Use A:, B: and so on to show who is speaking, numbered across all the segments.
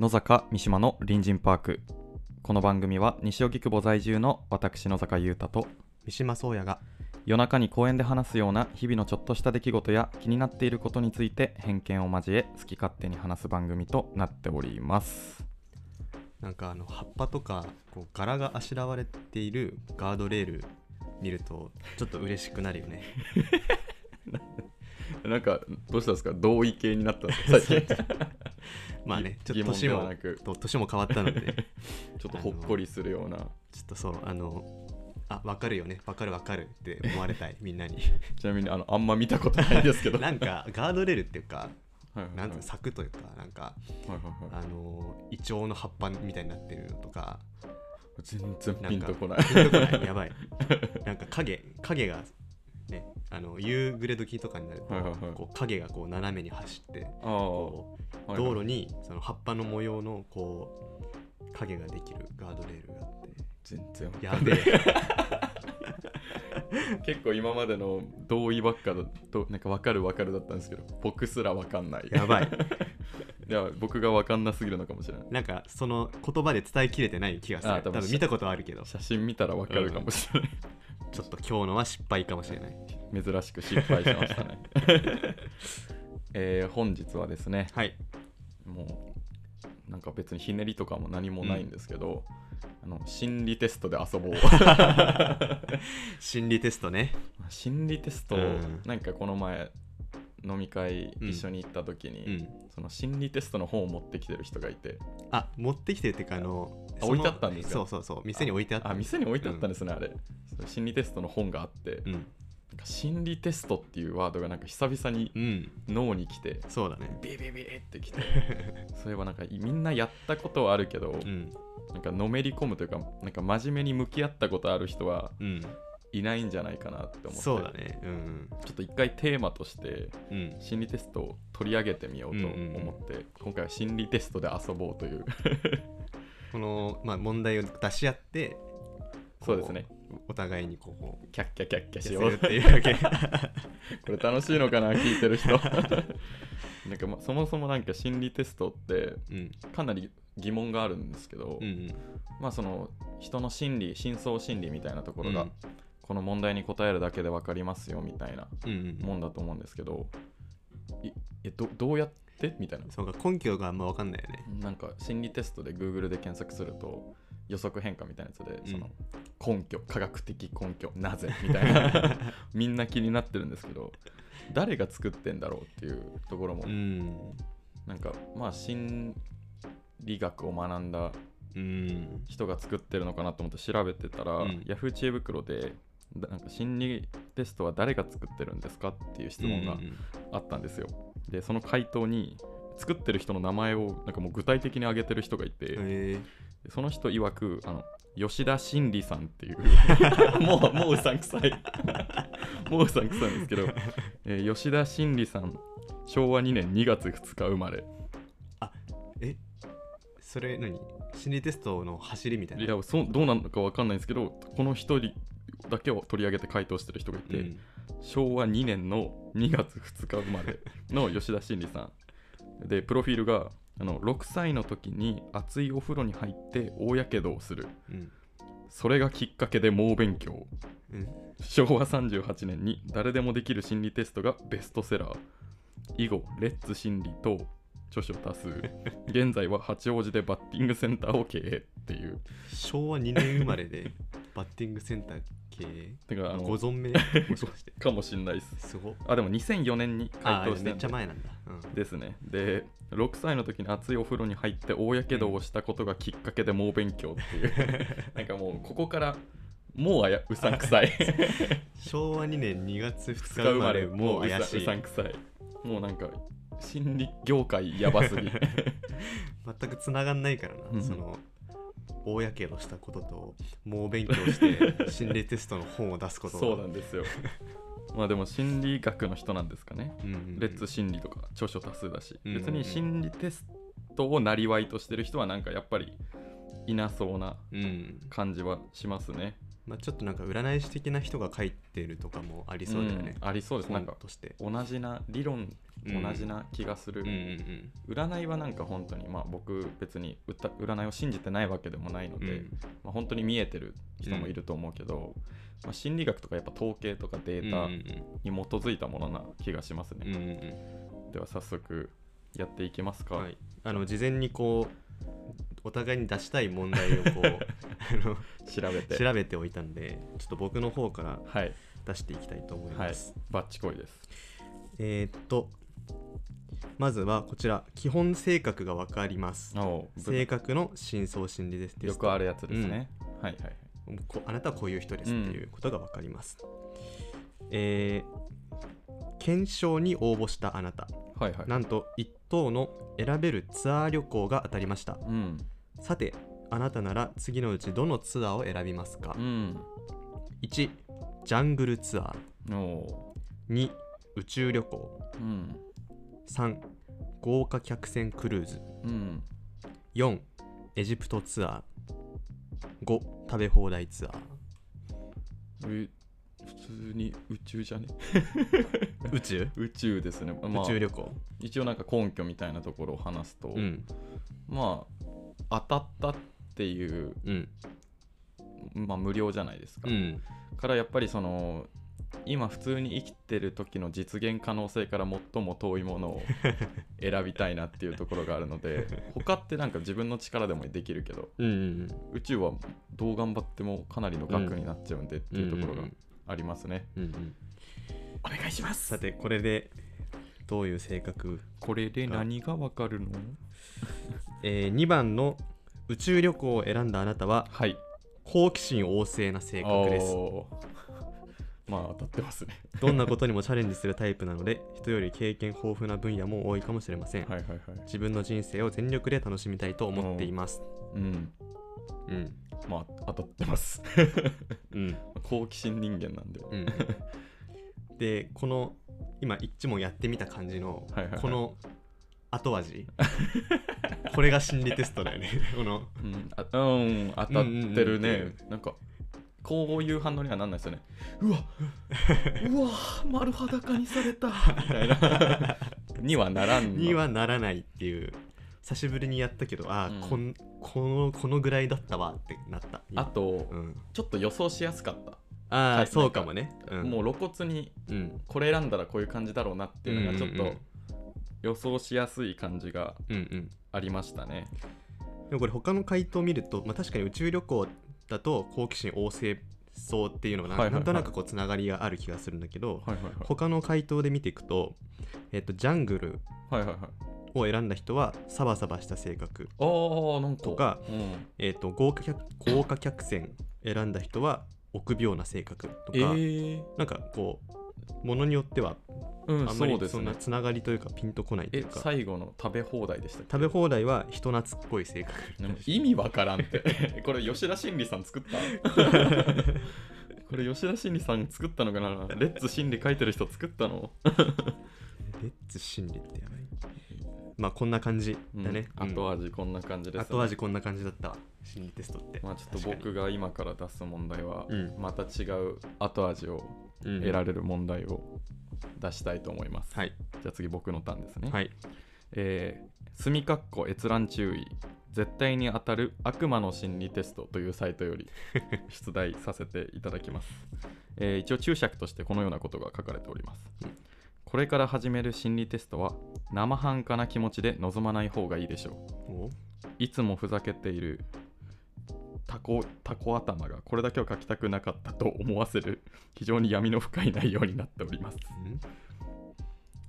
A: 野坂三島の隣人パーク。この番組は西荻窪在住の私野坂優太と
B: 三島宗也が
A: 夜中に公園で話すような日々のちょっとした出来事や気になっていることについて偏見を交え好き勝手に話す番組となっております。
B: なんかあの葉っぱとかこう柄があしらわれているガードレール見るとちょっと嬉しくなるよね。
A: なんかどうしたんですか？同意系になったんですか？最近
B: まあねちょっと年も年も変わったので。ね
A: ちょっとほっこりするような。
B: ちょっとそうあのあ分かるよね。分かる分かるって思われたい。みんなに。
A: ちなみにあのあんま見たことないですけど。
B: なんかガードレールっていうか
A: はいはいはい。
B: なん柵というかなんか
A: はいはいはい。
B: あのイチョウの葉っぱみたいになってるのとか。
A: 全然ピンとこない。
B: ピンとこない。やばい。なんか影影がねあの夕暮れ時とかになると、
A: はいはいはい。
B: こう影がこう斜めに走ってこう道路にその葉っぱの模様のこう影ができるガードレールがあって。
A: 全然わかん
B: や
A: ない。
B: べえ。
A: 結構今までの同意ばっかだとなんか分かる分かるだったんですけど僕すら分かんない。
B: やばい。
A: いや僕が分かんなすぎるのかもしれない。
B: なんかその言葉で伝えきれてない気がする。
A: あ多分
B: 多分見たことはあるけど。
A: 写真見たら分かるかもしれない、
B: ちょっと今日のは失敗かもしれない。
A: 珍しく失敗しましたね。えー本日はですね
B: はい。
A: もうなんか別にひねりとかも何もないんですけど、あの心理テストで遊ぼう。
B: 心理テストね。
A: 心理テスト、
B: うん。
A: なんかこの前飲み会
B: うん。
A: 一緒に行った時に、
B: うん。
A: その心理テストの本を持ってきてる人がいて。
B: あ持ってきてるっていうかあの
A: 置いてあったんですか？
B: そうそうそう。店に置いてあった。
A: あ店に置いてあったんですね、あれ。そう心理テストの本があって、
B: うん。
A: なんか心理テストっていうワードがなんか久々に
B: うん。
A: 脳に来て
B: そうだね。
A: ビビビってきて そういえばなんかみんなやったことはあるけど、
B: うん。
A: なんかのめり込むというかなんか真面目に向き合ったことある人は
B: うん
A: いないんじゃないかなって思って。
B: そうだね。うん
A: ちょっと一回テーマとして
B: うん。
A: 心理テストを取り上げてみようと思って、今回は心理テストで遊ぼうという。
B: この、まあ、問題を出し合って
A: そうですね。
B: お互いにこうこ
A: キャッキャキャッキャ
B: う
A: しよう。
B: っていうわけ。
A: これ楽しいのかな聞いてる人。なんか、ま、そもそもなんか心理テストって
B: うん。
A: かなり疑問があるんですけど、
B: うんうん。
A: まあその人の心理深層心理みたいなところが、
B: うん
A: この問題に答えるだけで分かりますよみたいなもんだと思うんですけどいえどどうやって？みたいな。
B: そうか根拠があんま分かんないよね。
A: なんか心理テストで Google で検索すると予測変化みたいなやつで、
B: うん。
A: その根拠科学的根拠なぜ？みたいな。みんな気になってるんですけど誰が作ってんだろうっていうところも、
B: うん。
A: なんかまあ心理学を学んだ
B: うん。
A: 人が作ってるのかなと思って調べてたら、
B: うん。
A: Yahoo! 知恵袋でだなんか心理テストは誰が作ってるんですかっていう質問が
B: うん
A: あったんですよ。でその回答に作ってる人の名前をなんかもう具体的に挙げてる人がいて、その人曰くあの吉田真理さんっていう。もうもううさんくさい。もううさんくさいんですけど、えー吉田真理さん昭和2年2月2日生まれ。
B: えそれ何？心理テストの走りみたいな？い
A: やそうどうなのか分かんないんですけどこの一人だけを取り上げて回答してる人がいて、
B: うん。
A: 昭和2年の2月2日生まれの吉田真理さん。でプロフィールがあの6歳の時に熱いお風呂に入って大やけどをする。
B: うん。
A: それがきっかけで猛勉強。
B: うん。
A: 昭和38年に誰でもできる心理テストがベストセラー。以後レッツ心理等著書多数。現在は八王子でバッティングセンターを経営っていう。
B: 昭和2年生まれでバッティングセンター経営
A: てかあの
B: ご存命？もしかして。
A: かもしんないです。
B: すごっ。
A: あでも2004年に回
B: あ
A: 答して。
B: めっちゃ前なんだ、うん。
A: ですね。で6歳の時に熱いお風呂に入って大やけどをしたことがきっかけで猛勉強っていう。なんかもうここからもうあやうさんくさい。
B: 昭和2年2月2
A: 2
B: 日
A: 日生まれ
B: もう怪し
A: う
B: い
A: さんくさい。もうなんか心理業界やばすぎ。
B: 全くつながんないからな、
A: うん。
B: その大やけどしたことと猛勉強して心理テストの本を出すこと。
A: そうなんですよ。まあでも心理学の人なんですかね、
B: うんうんうん。
A: レッツ心理とか著書多数だし、
B: うんうん
A: 別に心理テストをなりわいとしてる人はなんかやっぱりいなそうな
B: うん。
A: 感じはしますね
B: まあ、ちょっとなんか占い師的な人が書いてるとかもありそうだよね、
A: うんありそうです。なんか
B: 本として。
A: 同じな理論
B: うん
A: 同じな気がする、
B: うんうん
A: 占いはなんか本当にまあ僕別に歌占いを信じてないわけでもないので、
B: うん。うん
A: まあ、本当に見えてる人もいると思うけど、まあ、心理学とかやっぱ統計とかデータ
B: うん。
A: に基づいたものな気がしますね、
B: うんうんうん。
A: では早速やっていきますか、
B: はい、あの事前にこうお互いに出したい問題をこう あの
A: 調べて。
B: 調べておいたんでちょっと僕の方から
A: はい。
B: 出していきたいと思い
A: はい。
B: ます、
A: バッチコイです。
B: えーっとまずはこちら基本性格が分かります。性格の深層心理です。
A: よくあるやつですね、はいはいはい。
B: こあなたはこういう人ですっていうことが分かります、えー検証に応募したあなた
A: はいはい。
B: なんと1等の選べるツアー旅行が当たりました。
A: うん。
B: さてあなたなら次のうちどのツアーを選びますか？
A: うん。
B: 1ジャングルツアー。2宇宙旅行。
A: ーうん。
B: 3豪華客船クルーズ。
A: うん。
B: 4エジプトツアー。5食べ放題ツアー。
A: え普通に宇宙じゃね？
B: 宇宙、
A: 宇宙ですね、まあ
B: 宇宙旅行？
A: 一応なんか根拠みたいなところを話すと、
B: うん。
A: まあ当たったっていう、
B: うん。
A: まあ、無料じゃないですか、
B: うん。
A: からやっぱりその今普通に生きてる時の実現可能性から最も遠いものを 選びたいなっていうところがあるので他ってなんか自分の力でもできるけど
B: うんうん
A: 宇宙はどう頑張ってもかなりの額になっちゃうんでっていうところがありますね、
B: うんうん。
A: お願いします。
B: さてこれでどういう性格、
A: これで何がわかるの？
B: えー2番の宇宙旅行を選んだあなたは
A: はい。
B: 好奇心旺盛な性格です
A: まあ当たってますね。
B: どんなことにもチャレンジするタイプなので人より経験豊富な分野も多いかもしれません、
A: はいはいはい。
B: 自分の人生を全力で楽しみたいと思っています。
A: うん。
B: うん。
A: まあ当たってます。
B: うん。
A: 好奇心人間なんで。
B: うん。でこの今一問やってみた感じの
A: はいはいはい。
B: この後味。これが心理テストだよね。この。
A: うん、あうん、当たってるね、
B: うんうん。
A: なんかこういう反応にはなんないですよね。うわ。うわ丸裸にされた。みたいな。にはならんの。
B: にはならないっていう。久しぶりにやったけどああ、
A: うん。
B: こんこのこのぐらいだったわってなった。
A: あと、
B: うん、
A: ちょっと予想しやすかった、
B: ああ、
A: はい
B: そうかもね、うん、
A: もう露骨に
B: うん。
A: これ選んだらこういう感じだろうなっていうのがちょっと
B: うんうんうん。
A: 予想しやすい感じが
B: うんうん。
A: ありましたね。
B: でもこれ他の回答を見ると、まあ、確かに宇宙旅行だと好奇心旺盛そうっていうのがなん,、となくこうつながりがある気がするんだけど、
A: はいはいはい。
B: 他の回答で見ていくと、えっと、ジャングルを選んだ人はサバサバした性格、とか
A: うん、
B: えっと豪華客豪華客船選んだ人は臆病な性格とか、
A: えー、
B: なんかこうものによっては
A: うん
B: あんまり
A: そ
B: んなつながりというかピンとこないとい
A: え
B: うか。
A: 最後の食べ放題でしたっけ
B: 食べ放題は人懐っこい性格。
A: でも意味わからんって。これ吉田真理さん作った？これ吉田真理さん作ったのかな？レッツ心理書いてる人作ったの？
B: レッツ心理ってやばいまあこんな感じだね、
A: うん。
B: うん。
A: 後味こんな感じです、ね、
B: 後味こんな感じだったわ。心理テストって
A: まあちょっと僕が今から出す問題は
B: うん。
A: また違う後味を
B: うん。
A: 得られる問題を出したいと思います、
B: はい。
A: じゃあ次僕のターンですね、
B: はい。
A: えー、墨かっこ閲覧注意絶対に当たる悪魔の心理テストというサイトより 出題させていただきます、えー一応注釈としてこのようなことが書かれております、
B: うん
A: これから始める心理テストは生半可な気持ちで臨まない方がいいでしょう。
B: お？
A: いつもふざけているタコタコ頭がこれだけは書きたくなかったと思わせる非常に闇の深い内容になっております。
B: うん？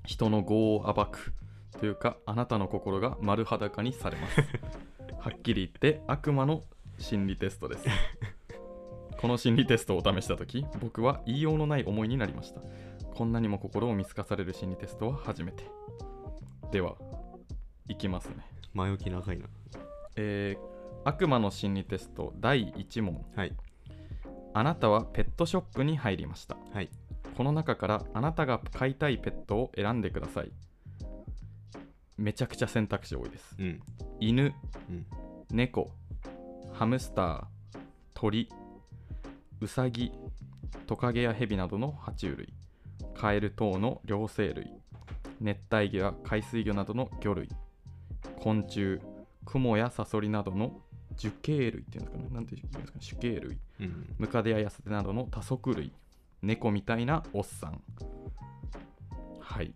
A: 人の業を暴くというかあなたの心が丸裸にされます。はっきり言って悪魔の心理テストです。この心理テストを試した時僕は言いようのない思いになりましたこんなにも心を見透かされる心理テストは初めて。ではいきますね。
B: 前置き長いな。
A: えー悪魔の心理テスト第1問。
B: はい。
A: あなたはペットショップに入りました。
B: はい。
A: この中からあなたが飼いたいペットを選んでください。めちゃくちゃ選択肢多いです。
B: うん。
A: 犬
B: うん。
A: 猫ハムスター鳥ウサギトカゲやヘビなどの爬虫類カエル等の両生類熱帯魚や海水魚などの魚類昆虫クモやサソリなどの樹形類っていうんですかね。なんて言うんですかね。樹形類
B: うん。
A: ムカデやヤスデなどの多足類猫みたいなおっさん。はい。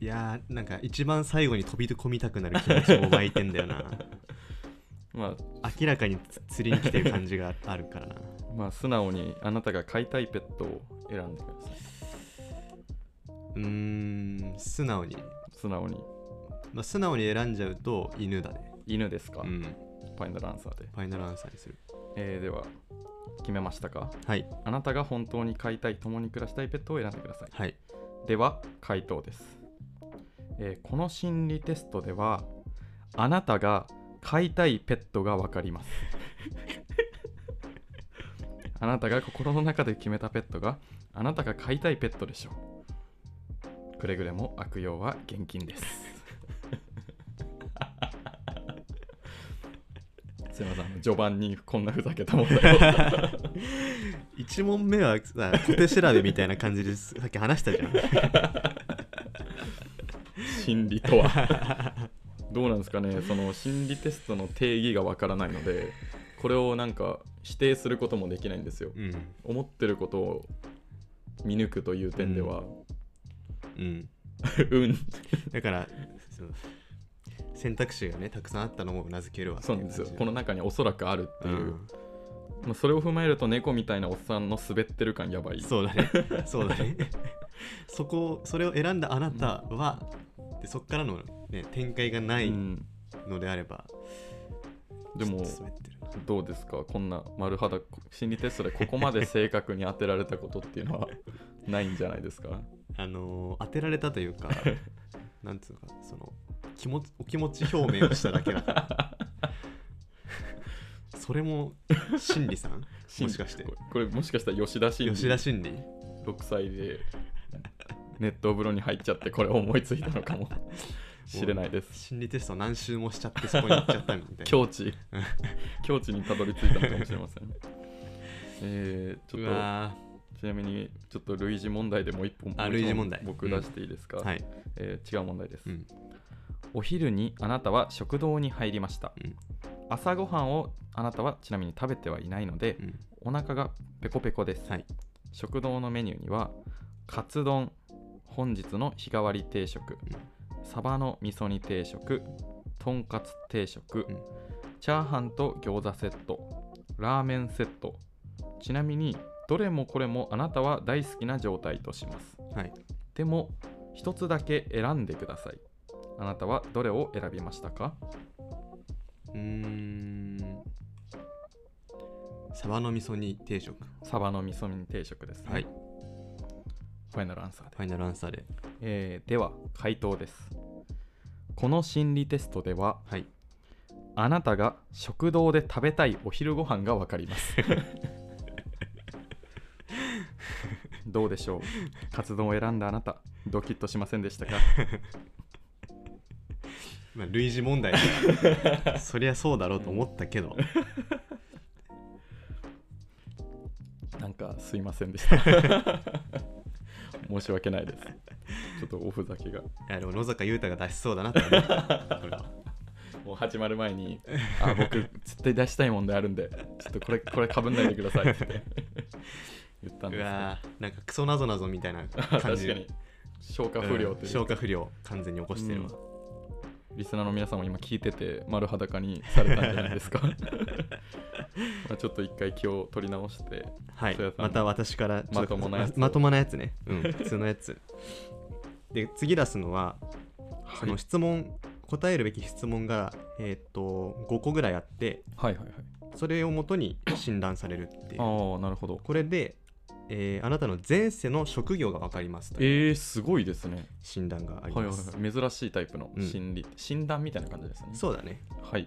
B: いやーなんか一番最後に飛び込みたくなる気持ちも湧いてんだよな
A: まあ
B: 明らかにつ釣りに来てる感じがあるからな。
A: まあ素直にあなたが飼いたいペットを選んでください。う
B: ーん素直に、
A: 素直に。
B: まあ、素直に選んじゃうと犬だね。
A: 犬ですか、
B: うん。
A: ファイナルアンサーで、
B: ファイナルアンサーにする。
A: えーでは決めましたか？
B: はい。
A: あなたが本当に飼いたい共に暮らしたいペットを選んでください。
B: はい。
A: では回答です、えーこの心理テストではあなたが飼いたいペットが分かります。あなたが心の中で決めたペットがあなたが飼いたいペットでしょう。くれぐれも悪用は厳禁です。すいません序盤にこんなふざけた問題を
B: 1問目はさ小手調べみたいな感じですさっき話したじゃん。
A: 心理とはどうなんですかねその心理テストの定義がわからないのでこれをなんか否定することもできないんですよ。
B: うん。
A: 思ってることを見抜くという点では。
B: うん。
A: うん、
B: だからその選択肢がねたくさんあったのもうなずけるわ
A: そうなんですよ。この中におそらくあるっていう、まあ、それを踏まえると猫みたいなおっさんの滑ってる感やばい。
B: うんそうだね。そうだね。そこをそれを選んだあなたは、でそこからの、ね、展開がない
A: うん、
B: のであれば、
A: でも
B: ちょっと滑ってるな。
A: どうですか？こんな丸肌心理テストでここまで正確に当てられたことっていうのは ないんじゃないですか？
B: あのー当てられたというか なんつうのかその気持ちお気持ち表明をしただけだから。それも心理さん？もしかして。
A: これこれもしかしたら吉田心理？
B: 吉田心理
A: ？6歳で熱湯風呂に入っちゃってこれ思いついたのかも。しれないです。
B: 心理テスト何周もしちゃってそこに行っちゃったみたいな。
A: 境 地境地にたどり着いたのかもしれません。えー、ち
B: う
A: ょっ
B: わ
A: とちなみにちょっと類似問題でもう一本
B: あ類似問題。
A: 僕出していいですか、
B: ーはい、
A: えー違う問題です、
B: うん。
A: お昼にあなたは食堂に入りました、
B: うん。
A: 朝ごはんをあなたはちなみに食べてはいないので
B: うん。
A: お腹がペコペコです、
B: はい。
A: 食堂のメニューにはカツ丼本日の日替わり定食、サバの味噌煮定食とんかつ定食、
B: うん。
A: チャーハンと餃子セットラーメンセット。ちなみにどれもこれもあなたは大好きな状態とします。
B: はい。
A: でも一つだけ選んでください。あなたはどれを選びましたか？
B: うーん。サバの味噌煮定食。
A: サバの味噌煮定食ですね、
B: はい
A: ファイナルアンサーで。
B: ファイナルアンサーで。
A: えーでは回答です。この心理テストでは
B: はい。
A: あなたが食堂で食べたいお昼ご飯がわかります。どうでしょう？カツ丼を選んだあなたドキッとしませんでしたか？
B: まあ類似問題そりゃそうだろうと思ったけど。
A: なんかすいませんでした申し訳ないです。ちょっとおふざけが。
B: いやでも野坂優太が出しそうだなって思った これは。
A: もう始まる前に「あ僕絶対出したい問題あるんでちょっとこれこれかぶんないでください」って言ったん
B: う
A: です
B: わーなんかクソなぞなぞみたいな感じ。
A: かに。消化不良という
B: 消化不良完全に起こしてるわ、
A: リスナーの皆さんも今聞いてて丸裸にされたんじゃないですか まあちょっと一回気を取り直して
B: はい。また私から
A: まともなやつを。
B: ままともなやつね。うん 普通のやつ。で次出すのはその質問、答えるべき質問がえーっと5個ぐらいあって
A: はいはいはい。
B: それをもとに診断されるっていう。
A: ああなるほど。
B: これで、えーあなたの前世の職業が分かりますという
A: えー、すごいですね。
B: 診断があり
A: はいはい
B: ます、
A: はい。珍しいタイプの
B: うん。
A: 心理、診断みたいな感じですね。
B: そうだね。
A: はい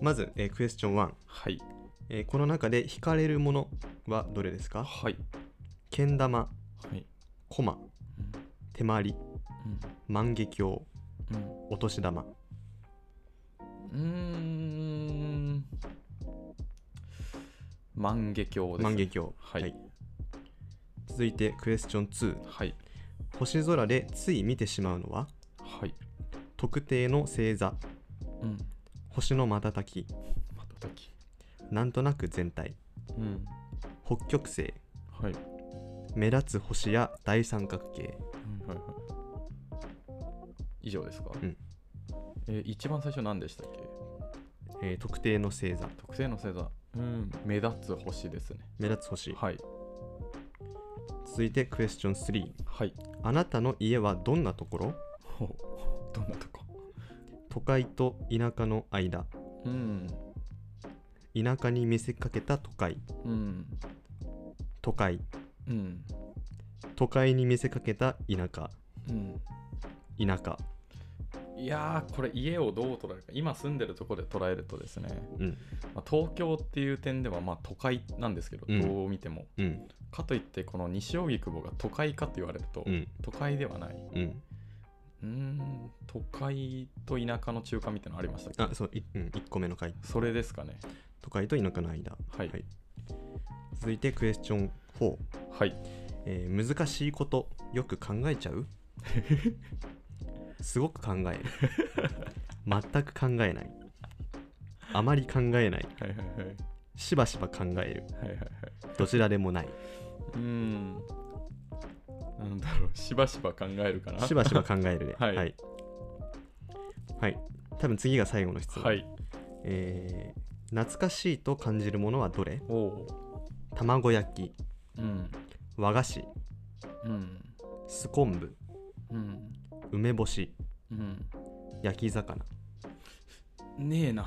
B: まず、えークエスチョン1、
A: はい。
B: えーこの中で引かれるものはどれですか？
A: はい。
B: けん玉
A: はい。
B: 駒手まり
A: うん。
B: 万華鏡
A: うん。
B: お年玉。
A: うーん。万華鏡です、
B: 万華鏡。
A: はい。
B: 続いてクエスチョン2
A: はい。
B: 星空でつい見てしまうのは？
A: はい。
B: 特定の星座。
A: うん
B: 星の瞬き。
A: またたき。
B: なんとなく全体。
A: うん。
B: 北極星。
A: はい。
B: 目立つ星や大三角形。
A: うん。はいはい。以上ですか、
B: うん。
A: えー一番最初何でしたっけ？
B: えー特定の星座。
A: 特定の星座。うん。目立つ星ですね。
B: 目立つ星。
A: はい。
B: 続いてクエスチョン3
A: はい。
B: あなたの家はどんなところ？
A: ほう。どんなとこ？
B: 都会と田舎の間。
A: うん。
B: 田舎に見せかけた都会。
A: うん。
B: 都会。
A: うん。
B: 都会に見せかけた田舎。
A: うん。
B: 田舎。
A: いやーこれ家をどう捉えるか。今住んでるところで捉えるとですね、
B: うん。
A: まあ、東京っていう点ではまあ都会なんですけど、
B: うん。
A: どう見ても。
B: うん。
A: かといってこの西荻窪が都会かと言われると、
B: うん。
A: 都会ではない
B: うん
A: 都会と田舎の中間みたいなのありましたっけ？
B: あそうい、うん、1個目の回
A: それですかね。
B: 都会と田舎の間。
A: はい。
B: 続いてクエスチョン4、
A: はい。
B: えー難しいことよく考えちゃう？すごく考える。全く考えない。あまり考えない。
A: はいはいはい。
B: しばしば考える。
A: はいはいはい。
B: どちらでもない。う
A: ーんなんだろうしばしば考えるかな。
B: しばしば考えるで
A: はい。
B: はい、はい。多分次が最後の質問、
A: はい。
B: えー懐かしいと感じるものはどれ？卵焼き。
A: うん。
B: 和菓子。
A: うん。
B: 酢昆布。
A: うん。
B: 梅干し。
A: うん。
B: 焼き魚、
A: ねえな。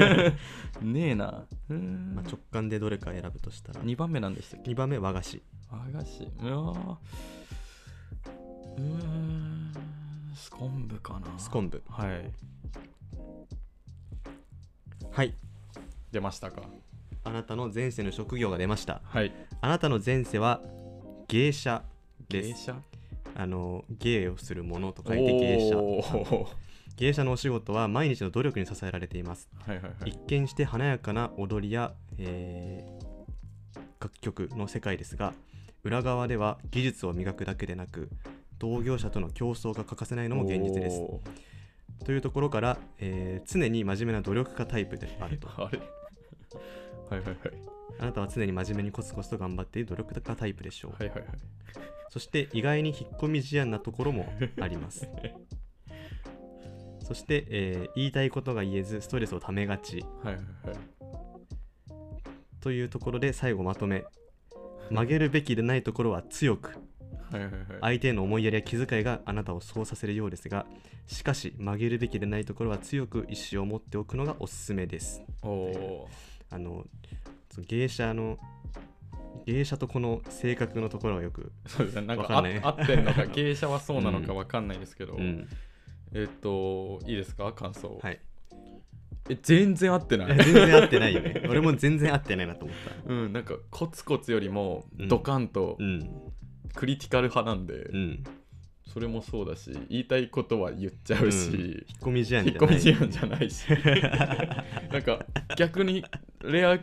A: ねえな。
B: まあ、直感でどれか選ぶとしたら。
A: 2番目なんでしたっけ
B: ？2番目和菓子
A: 和菓子うわー。うーん。スコンブかな。
B: スコンブ。
A: はい。
B: はい。
A: 出ましたか。
B: あなたの前世の職業が出ました。
A: はい。
B: あなたの前世は芸者です。
A: 芸者？
B: あの芸をするものと書いて芸者。芸者のお仕事は毎日の努力に支えられています。
A: はいはいはい。
B: 一見して華やかな踊りや、えー楽曲の世界ですが裏側では技術を磨くだけでなく同業者との競争が欠かせないのも現実です。というところから、えー常に真面目な努力家タイプであると。
A: あれ？はいはいはい。
B: あなたは常に真面目にコツコツと頑張っている努力家タイプでしょう、
A: はいはいはい。
B: そして意外に引っ込み思案なところもあります。そして、えー言いたいことが言えずストレスをためがち。
A: はいはいはい。
B: というところで最後まとめ曲げるべきでないところは強く相手への思いやりや気遣いがあなたをそうさせるようですがしかし曲げるべきでないところは強く意思を持っておくのがおすすめです。
A: おお
B: あの芸者の芸者とこの性格のところがよく、
A: ーそうですね。なんか合ってんのか 芸者はそうなのかわかんないですけど、
B: うん、
A: えっといいですか？感想、
B: はい
A: え全然合ってない。
B: 全然合ってないよね。俺も全然合ってないなと思った。
A: うんなんかコツコツよりも
B: うん。
A: ドカンと
B: うん。
A: クリティカル派なんで、
B: うん。
A: それもそうだし言いたいことは言っちゃうし、
B: うん。引っ込み思案
A: 引っ
B: じゃない。
A: 込み思案じゃないし。なんか逆にレア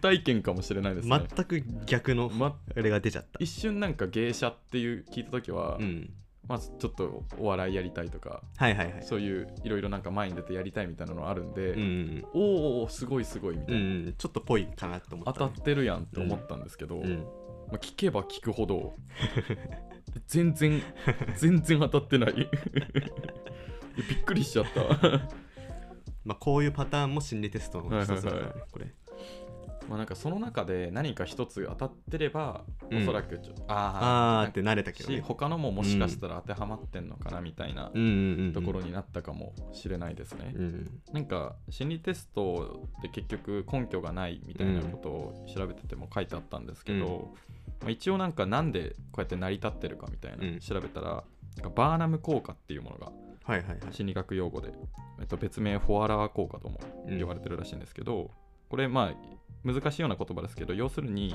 A: 体験かもしれないですね、
B: 全く逆の
A: ま、
B: あれが出ちゃった。
A: 一瞬なんか芸者っていう聞いた時は、
B: うん
A: まずちょっとお笑いやりたいとか
B: はいはいはい。
A: そういういろいろなんか前に出てやりたいみたいなのあるんで、
B: うんうん
A: おーおーすごいすごいみた
B: う
A: いな、
B: んうん。ちょっとぽいかなと思ったね、
A: 当たってるやんって思ったんですけど、
B: うん。
A: まあ、聞けば聞くほど 全然全然当たってない。びっくりしちゃった。
B: まあこういうパターンも心理テストの一つだからね、
A: はいはいはい。
B: これ
A: まあなんかその中で何か一つ当たってれば、
B: うん。
A: おそらくちょあ
B: あーって慣れたけど
A: し
B: ね
A: 他のももしかしたら当てはまってんのかなみたいな
B: うん。うんうん
A: ところになったかもしれないですね。
B: うん
A: なんか心理テストって結局根拠がないみたいなことを調べてても書いてあったんですけど、まあ、一応なんかなんでこうやって成り立ってるかみたいな
B: うん。
A: 調べたら、なんかバーナム効果っていうものが
B: はいはいはい。
A: 心理学用語で、えっと、別名フォアラー効果とも
B: うん
A: 言われてるらしいんですけど、これまあ難しいような言葉ですけど要するに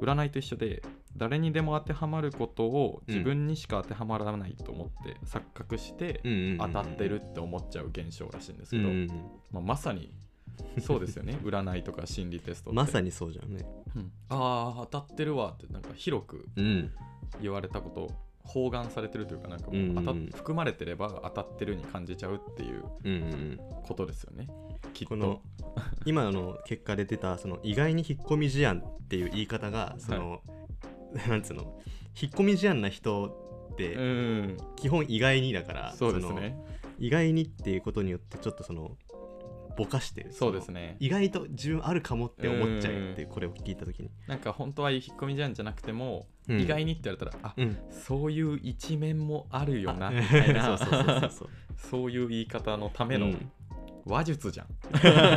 A: 占いと一緒で誰にでも当てはまることを自分にしか当てはまらないと思って錯覚して当たってるって思っちゃう現象らしいんですけど、まあ、まさにそうですよね。占いとか心理テスト
B: まさにそうじゃんね。
A: うん。ああ当たってるわってなんか広く
B: うん。
A: 言われたことを包含されてるというかなんかも
B: うんうん
A: う当たっ含まれてれば当たってるに感じちゃうっていう
B: うんうんうん。
A: ことですよねきっと。
B: この今の結果で出たその意外に引っ込み思案っていう言い方がその、なんつうの？引っ込み思案な人って
A: うん
B: 基本意外にだから、
A: そうですね。
B: 意外にっていうことによってちょっとそのぼかしてる。
A: そうですね。
B: 意外と自分あるかもって思っちゃうってこれを聞いた時に、
A: なんか本当は引っ込みじゃんじゃなくても、
B: うん。
A: 意外にって言われたらあ
B: うん。
A: そういう一面もあるよな
B: あ
A: みたいな。
B: そうそうそうそうそう。
A: そういう言い方のための
B: うん。
A: 話術じゃん。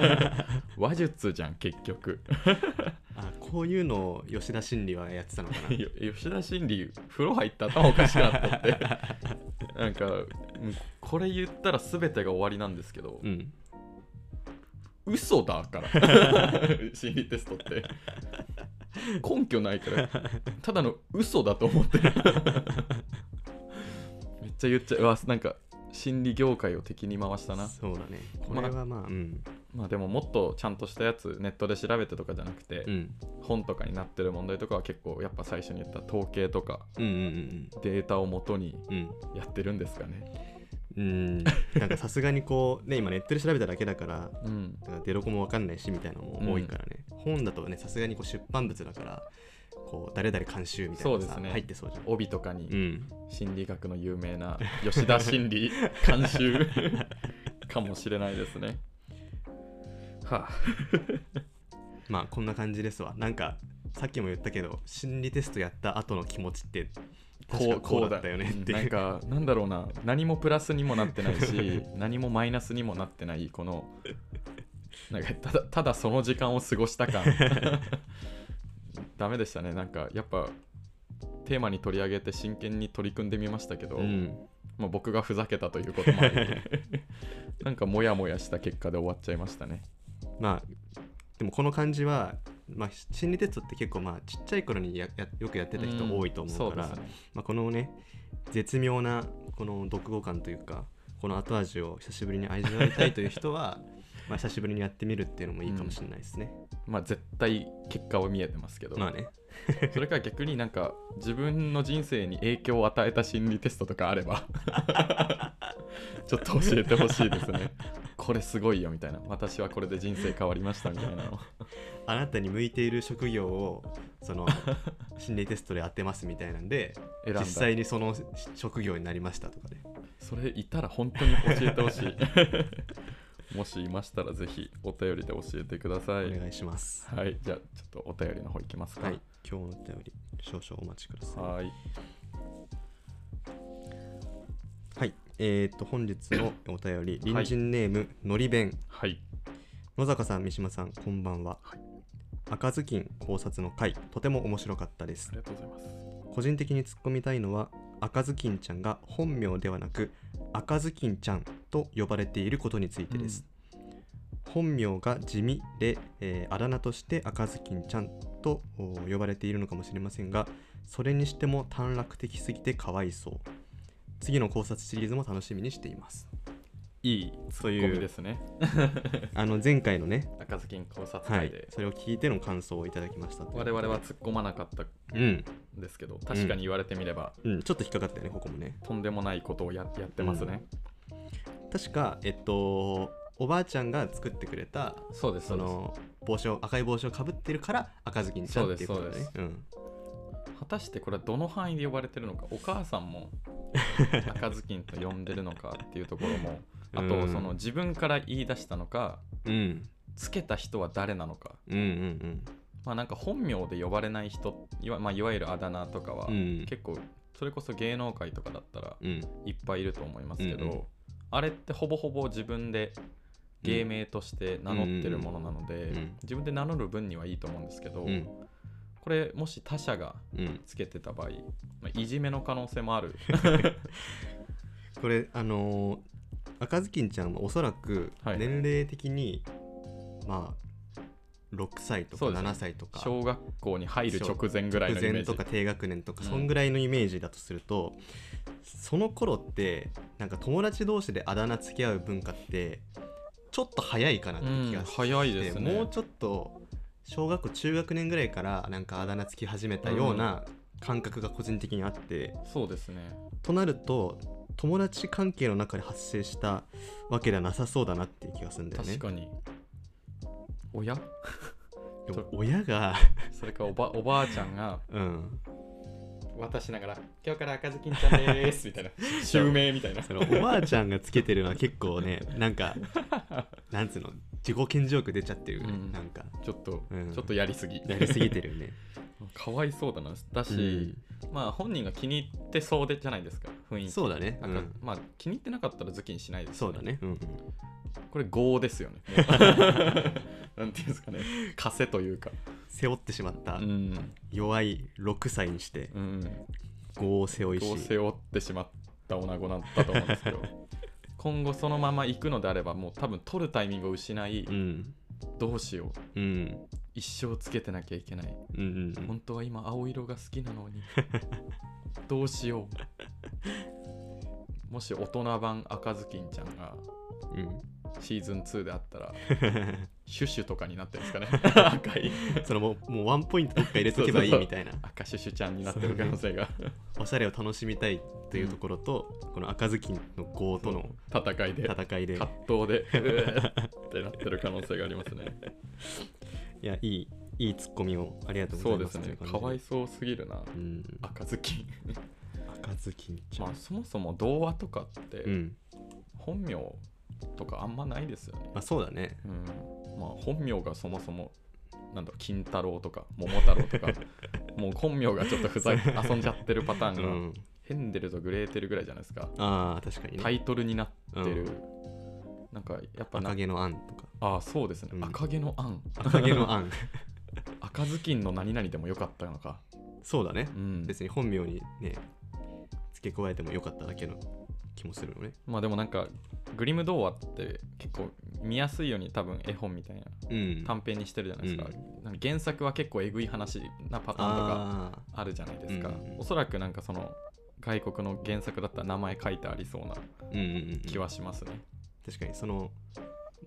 A: 話術じゃん結局。
B: あこういうのを吉田真理はやってたのかな。
A: よ吉田真理風呂入った頭おかしくなったって。なんかうんこれ言ったら全てが終わりなんですけど、
B: うん
A: 嘘だから。心理テストって。根拠ないから。ただの嘘だと思ってる。めっちゃ言っちゃう。うわなんか心理業界を敵に回したな。
B: そうだね。これはまあうん。
A: まあでももっとちゃんとしたやつネットで調べてとかじゃなくて、
B: うん。
A: 本とかになってる問題とかは結構やっぱ最初に言った統計とか
B: うんうん
A: データをもとに
B: うんうん。
A: やってるんですかね。
B: うんなんかさすがにこうね今ネットで調べただけだから
A: うん。
B: だから出どこもわかんないしみたいなのも多いからね、本だとねさすがにこう出版物だからこう誰々監修みたいなのさ、
A: そうですね。
B: 入ってそうじゃん。
A: 帯とかに
B: うん。
A: 心理学の有名な吉田心理監修 かもしれないですね。はあ。
B: まあこんな感じですわ。なんかさっきも言ったけど心理テストやった後の気持ちって確かこうだったよねっていう。
A: なんかなんだろうな。何もプラスにもなってないし 何もマイナスにもなってないこのなんかただただその時間を過ごした感 ダメでしたね。なんかやっぱテーマに取り上げて真剣に取り組んでみましたけど、
B: うん。
A: まあ、僕がふざけたということもあり なんかモヤモヤした結果で終わっちゃいましたね。
B: まあでもこの感じは、まあ、心理テストって結構まあちっちゃい頃にややよくやってた人多いと思うから、
A: うですね。
B: まあ、このね絶妙なこの読後感というかこの後味を久しぶりに味わいたいという人は まあ久しぶりにやってみるっていうのもいいかもしれないですね、
A: まあ絶対結果は見えてますけど、
B: まあね。
A: それから逆になんか自分の人生に影響を与えた心理テストとかあれば ちょっと教えてほしいですねこれすごいよみたいな。私はこれで人生変わりましたみたいなの。
B: あなたに向いている職業をその 心理テストで当てますみたいなんで
A: 選んだ。
B: 実際にその職業になりましたとかで
A: それいたら本当に教えてほしい。もしいましたらぜひお便りで教えてください。
B: お願いします。
A: はい。じゃあちょっとお便りの方いきますか。
B: はい。今日のお便り少々お待ちください。
A: はい。
B: はいえー、と本日の お便り隣人ネーム、のり弁。
A: はい。
B: 野坂さん三島さんこんばんは、赤ずきん考察の回とても面白かったです。
A: ありがとうございます。
B: 個人的に突っ込みたいのは赤ずきんちゃんが本名ではなく赤ずきんちゃんと呼ばれていることについてです、本名が地味で、えーあだ名として赤ずきんちゃんとお呼ばれているのかもしれませんがそれにしても短絡的すぎてかわいそう次の考察シリーズも楽しみにしています。
A: いいツッコミですね。
B: あの前回のね
A: 赤ずきん考察
B: はい。
A: 会で、
B: それを聞いての感想をいただきました
A: 我々は突っ込まなかった
B: うん、
A: んですけど確かに言われてみれば、
B: うん、ちょっと引っかかったよねここもね。
A: とんでもないことをややってますね、
B: 確かえっとおばあちゃんが作ってくれた
A: そうです
B: その帽子を赤い帽子をかぶってるから赤ずきんちゃんっていうことだね。
A: う
B: ん。
A: 果たしてこれはどの範囲で呼ばれてるのかお母さんも赤ずきんと呼んでるのかっていうところもあと
B: うん
A: その自分から言い出したのか
B: うん。
A: つけた人は誰なのか。
B: うんうん
A: まあなんか本名で呼ばれない人いわ,、まあ、いわゆるあだ名とかは
B: うん。うん
A: 結構それこそ芸能界とかだったら
B: うん。
A: いっぱいいると思いますけど、
B: うんうん。
A: あれってほぼほぼ自分で芸名として名乗ってるものなので、
B: うん。
A: 自分で名乗る分にはいいと思うんですけど、
B: うん
A: これもし他者が
B: うん。
A: つけてた場合、まあ、いじめの可能性もある。
B: これあのー赤ずきんちゃんはおそらく
A: はい。
B: 年齢的に、まあ6歳とか
A: そうですね。
B: 7歳とか。
A: 小学校に入る直前ぐらいのイメージ。
B: 直前とか低学年とか
A: うん。
B: そんぐらいのイメージだとすると、その頃ってなんか友達同士であだ名付き合う文化ってちょっと早いかなって気がして、
A: うん早いですね。
B: もうちょっと小学校中学年ぐらいからなんかあだ名つき始めたような感覚が個人的にあって、
A: そうですね。
B: となると友達関係の中で発生したわけではなさそうだなっていう気がするんだよね。
A: 確かに。親？
B: 親が
A: それかおばおばあちゃんが
B: うん
A: 渡しながら「今日から赤ずきんちゃんです」みたいな。襲名みたいな。
B: そのおばあちゃんがつけてるのは結構ね なんかなんつうの自己顕示欲出ちゃってる
A: うん。
B: なんか。
A: ちょっと、
B: うん。
A: ちょっとやりすぎ。
B: やりすぎてるよね
A: かわいそうだなだし、まあ本人が気に入ってそうでじゃないですか雰囲気。
B: そうだね。
A: なんか
B: うん。
A: まあ気に入ってなかったらズキにしないです
B: そうだね、うん。うん、
A: これ業ですよね。なんていうんですかね。枷というか。
B: 背負ってしまった
A: うん。
B: 弱い6歳にして
A: うん
B: 業を背負いし。
A: 背負ってしまった女子なんだと思うんですけど。今後そのまま行くのであればもう多分取るタイミングを失い
B: うん。
A: どうしよう。
B: うん
A: 一生つけてなきゃいけない。
B: うんうんうん。
A: 本当は今青色が好きなのに。どうしよう。もし大人版赤ずきんちゃんが
B: うん。
A: シーズン2であったら シュシュとかになってるんですかね。赤い。
B: そのもうもうワンポイントどっか入れとけばいいみたいな。
A: 赤シュシュちゃんになってる可能性が。
B: おしゃれを楽しみたいというところと、この赤ずきんの業との
A: 戦いで。
B: 戦いで。
A: 葛藤でってなってる可能性がありますね
B: いやいいいいツッコミをありがとうございます
A: そうですね。かわいそうすぎるな。
B: うん。
A: 赤ずきん。
B: 赤ずきんちゃん、
A: まあそもそも童話とかって
B: うん。
A: 本名とかあんまないですよね。
B: まあそうだね。
A: うん。まあ本名がそもそもなんだろう金太郎とか桃太郎とか。もう本名がちょっとふざけ遊んじゃってるパターンが、
B: うん。
A: ヘンデルとグレーテルぐらいじゃないですか。
B: ああ確かにね。
A: タイトルになってる、なんかやっぱな
B: 赤毛のアンとか。
A: ああそうですね、
B: うん。
A: 赤毛のアン。
B: 赤毛のアン。
A: 赤ずきんの何々でもよかったのか。
B: そうだね。
A: うん。
B: 別に本名にね付け加えてもよかっただけの気もするよね。
A: まあでもなんかグリム童話って結構見やすいように多分絵本みたいな
B: うん。
A: 短編にしてるじゃないですか,、
B: う
A: なんか原作は結構えぐい話なパターンとか
B: あ
A: あるじゃないですか、
B: うん
A: おそらくなんかその外国の原作だったら名前書いてありそうな
B: ーうんうんうん。
A: 気はしますね、
B: 確かにその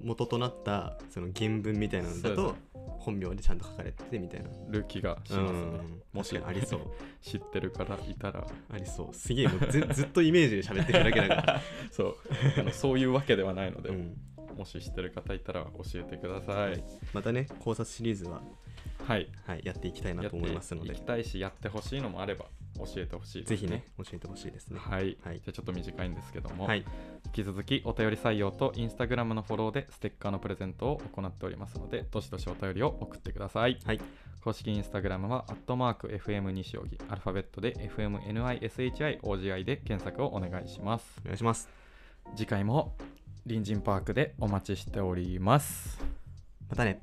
B: 元となったその原文みたいなのだと本名でちゃんと書かれててみたいな。
A: る気がしますね、
B: うん。
A: もし。
B: ありそう。
A: 知ってる方いたら。
B: ありそう。すげえもうず ずっとイメージで喋ってるだけだから、
A: そう。あのそういうわけではないので、
B: うん、
A: もし知ってる方いたら教えてください。
B: またね考察シリーズは、
A: はい。
B: はい、やっていきたいなと思いますので。
A: やっていきたいしやってほしいのもあれば教えてほしいです、
B: ぜひね教えてほしいですね。
A: はい、
B: はい。
A: じゃあちょっと短いんですけども、
B: はい。
A: 引き続きお便り採用とインスタグラムのフォローでステッカーのプレゼントを行っておりますのでどしどしお便りを送ってください、
B: はい。
A: 公式インスタグラムはアットマーク FM 西荻アルファベットで FMNISHIOGI で検索をお願いします。
B: お願いします。
A: 次回も隣人パークでお待ちしております。
B: またね